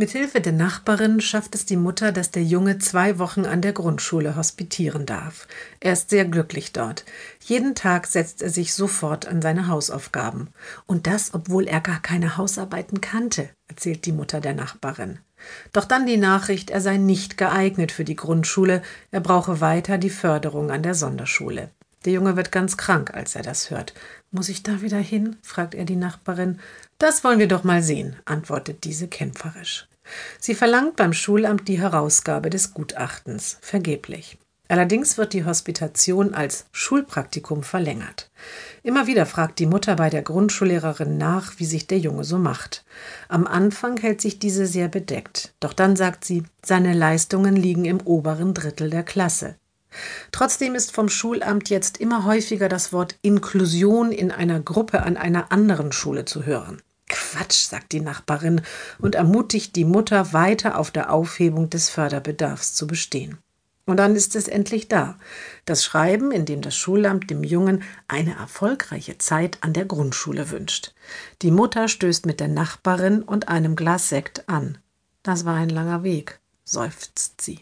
Mithilfe der Nachbarin schafft es die Mutter, dass der Junge zwei Wochen an der Grundschule hospitieren darf. Er ist sehr glücklich dort. Jeden Tag setzt er sich sofort an seine Hausaufgaben. Und das, obwohl er gar keine Hausarbeiten kannte, erzählt die Mutter der Nachbarin. Doch dann die Nachricht, er sei nicht geeignet für die Grundschule, er brauche weiter die Förderung an der Sonderschule. Der Junge wird ganz krank, als er das hört. Muss ich da wieder hin? fragt er die Nachbarin. Das wollen wir doch mal sehen, antwortet diese kämpferisch. Sie verlangt beim Schulamt die Herausgabe des Gutachtens, vergeblich. Allerdings wird die Hospitation als Schulpraktikum verlängert. Immer wieder fragt die Mutter bei der Grundschullehrerin nach, wie sich der Junge so macht. Am Anfang hält sich diese sehr bedeckt, doch dann sagt sie, seine Leistungen liegen im oberen Drittel der Klasse. Trotzdem ist vom Schulamt jetzt immer häufiger das Wort Inklusion in einer Gruppe an einer anderen Schule zu hören. Quatsch, sagt die Nachbarin und ermutigt die Mutter weiter auf der Aufhebung des Förderbedarfs zu bestehen. Und dann ist es endlich da. Das Schreiben, in dem das Schulamt dem Jungen eine erfolgreiche Zeit an der Grundschule wünscht. Die Mutter stößt mit der Nachbarin und einem Glas Sekt an. Das war ein langer Weg, seufzt sie.